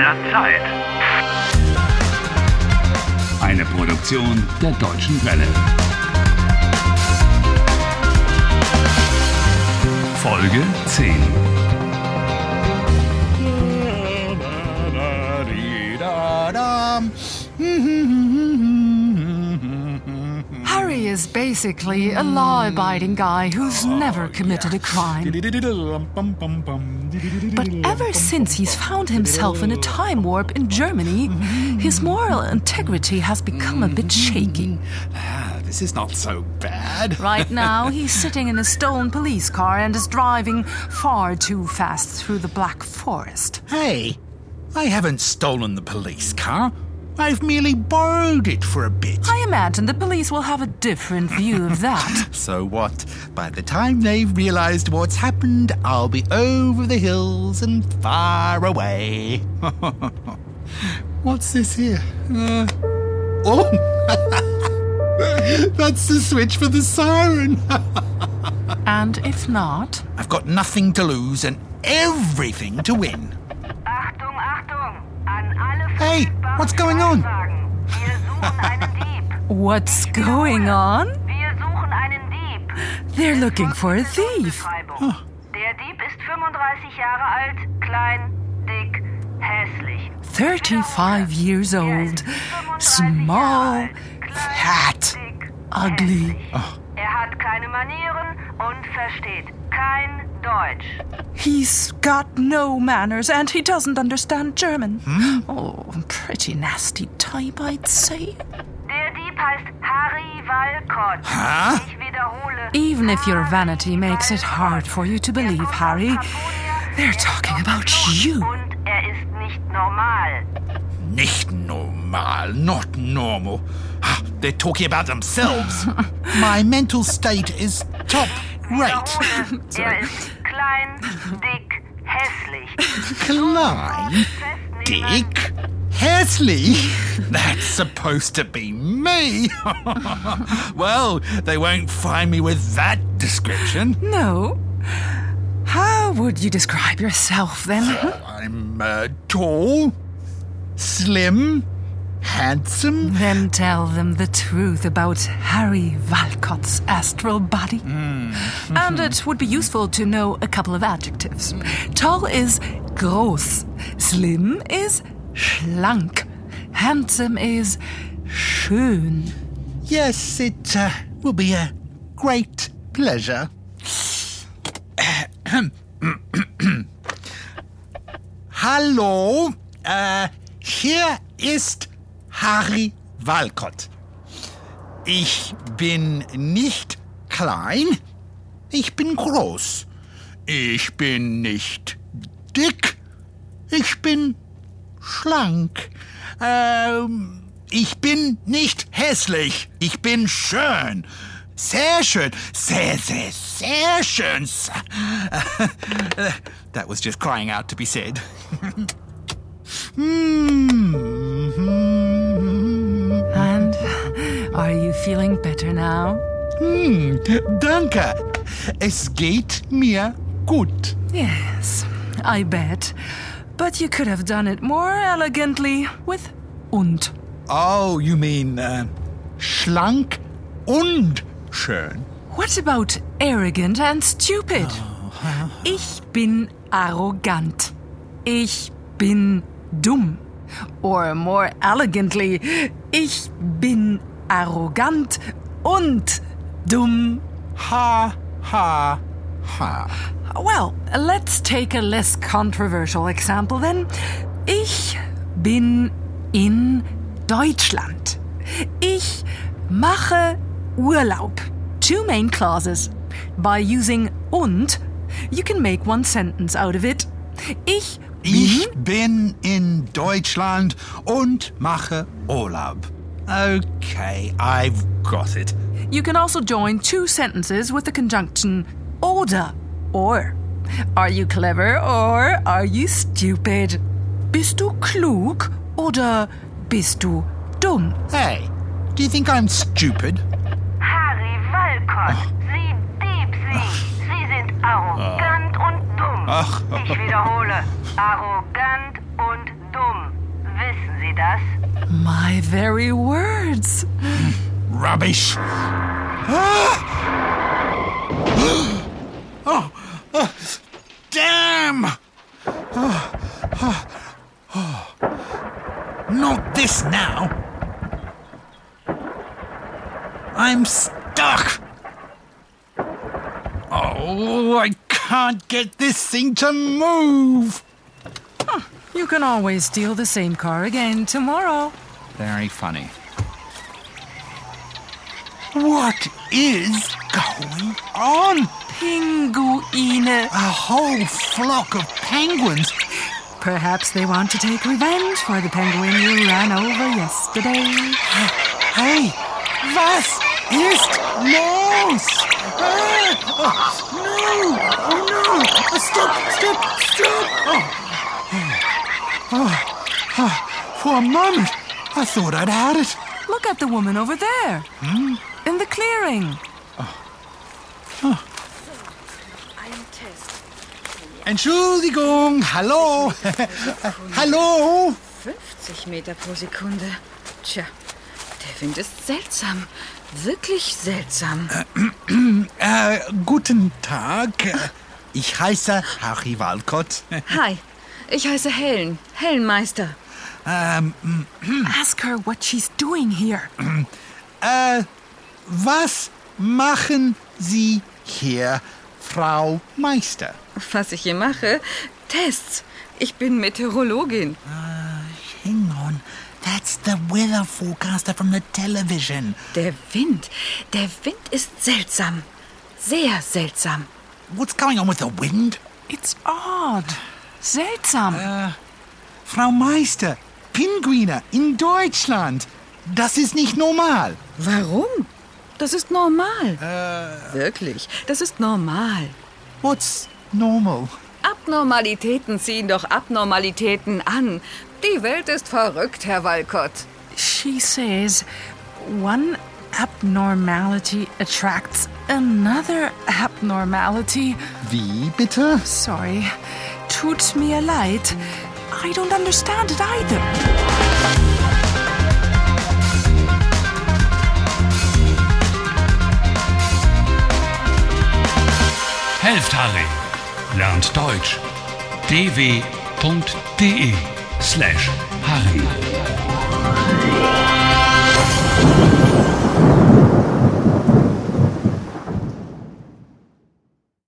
der Zeit. Eine Produktion der Deutschen Welle. Folge 10. Harry is basically a law abiding guy who's never committed a crime. But ever since he's found himself in a time warp in Germany, his moral integrity has become a bit shaky. Ah, this is not so bad. Right now, he's sitting in a stolen police car and is driving far too fast through the Black Forest. Hey, I haven't stolen the police car. I've merely borrowed it for a bit. I imagine the police will have a different view of that. So what? By the time they've realized what's happened, I'll be over the hills and far away. what's this here? Uh, oh! That's the switch for the siren. and if not, I've got nothing to lose and everything to win. What's going on? Wir suchen einen Dieb. what's going on? Wir suchen einen Dieb. They're looking for a thief. Der Dieb ist 35 Jahre alt, klein, dick, hässlich. 35 years old, small, fat, ugly. hässlich. Er hat keine Manieren und versteht kein Deutsch. He's got no manners and he doesn't understand German. Oh, pretty nasty type, I'd say. Der Dieb heißt Harry Walcott. Huh? Ich wiederhole. Even if your vanity makes it hard for you to believe, Harry, they're talking about you. Und er ist nicht normal. Nicht normal, not normal. Ah, They're talking about themselves. My mental state is top rate. Er ist klein, dick, hässlich. Klein, dick, hässlich. That's supposed to be me. well, they won't find me with that description. No? How would you describe yourself then? I'm uh, tall, slim, handsome. Then tell them the truth about Harry Walcott's astral body. And it would be useful to know a couple of adjectives. Tall is groß, slim is schlank, handsome is schön. Yes, it uh, will be a great pleasure. Hallo, äh, hier ist Harry Walcott. Ich bin nicht klein, ich bin groß. Ich bin nicht dick, ich bin schlank. Ähm, ich bin nicht hässlich, ich bin schön. Sehr schön, sehr, sehr, sehr schön. That was just crying out to be said. Hmm. Are you feeling better now? Hm, danke. Es geht mir gut. Yes, I bet. But you could have done it more elegantly with und. Oh, you mean uh, schlank und schön? What about arrogant and stupid? Ich bin arrogant. Ich bin dumm. Or more elegantly, ich bin arrogant und dumm. Ha, ha, ha. Well, let's take a less controversial example then. Ich bin in Deutschland. Ich mache Urlaub. Two main clauses. By using und, you can make one sentence out of it. Ich bin Ich bin in Deutschland und mache Urlaub. Okay, I've got it. You can also join two sentences with the conjunction oder or. Are you clever or are you stupid? Bist du klug oder bist du dumm? Hey, do you think I'm stupid? Harry Walcott, ah. Sie Dieb, Sie. Ah. Sie sind arrogant ah. und dumm. Ich wiederhole, arrogant und dumm. Wissen Sie das? My very words. Rubbish. Oh, oh, damn! Oh, oh, oh. Not this now. I'm stuck. Oh, I can't get this thing to move. You can always steal the same car again tomorrow. Very funny. What is going on? Pinguine. A whole flock of penguins. Perhaps they want to take revenge for the penguin you ran over yesterday. Hey, was ist los? Ah, oh, no! Oh no! Stop! Stop! Stop! Oh. Oh. Oh. For a moment, I thought I'd had it. Look at the woman over there. In the clearing. Entschuldigung, hallo. hallo. 50 Meter pro Sekunde. Tja, der Wind ist seltsam. Wirklich seltsam. Äh, guten Tag. Ich heiße Harry Walcott. Hi, ich heiße Helen. Hellenmeister. Ähm, Ask her what she's doing here. äh, was machen Sie hier, Frau Meister? Was ich hier mache? Tests. Ich bin Meteorologin. Hang on. That's the weather forecaster from the television. Der Wind. Der Wind ist seltsam. Sehr seltsam. What's going on with the wind? It's odd. Seltsam. Frau Meister, Pinguine in Deutschland. Das ist nicht normal. Warum? Das ist normal. Wirklich, das ist normal. What's normal? Abnormalitäten ziehen doch Abnormalitäten an. Die Welt ist verrückt, Herr Walcott. She says one abnormality attracts another abnormality. Wie bitte? Sorry. Tut mir leid. I don't understand it either. Helft Harry. Lernt Deutsch. dw.de slash Harry.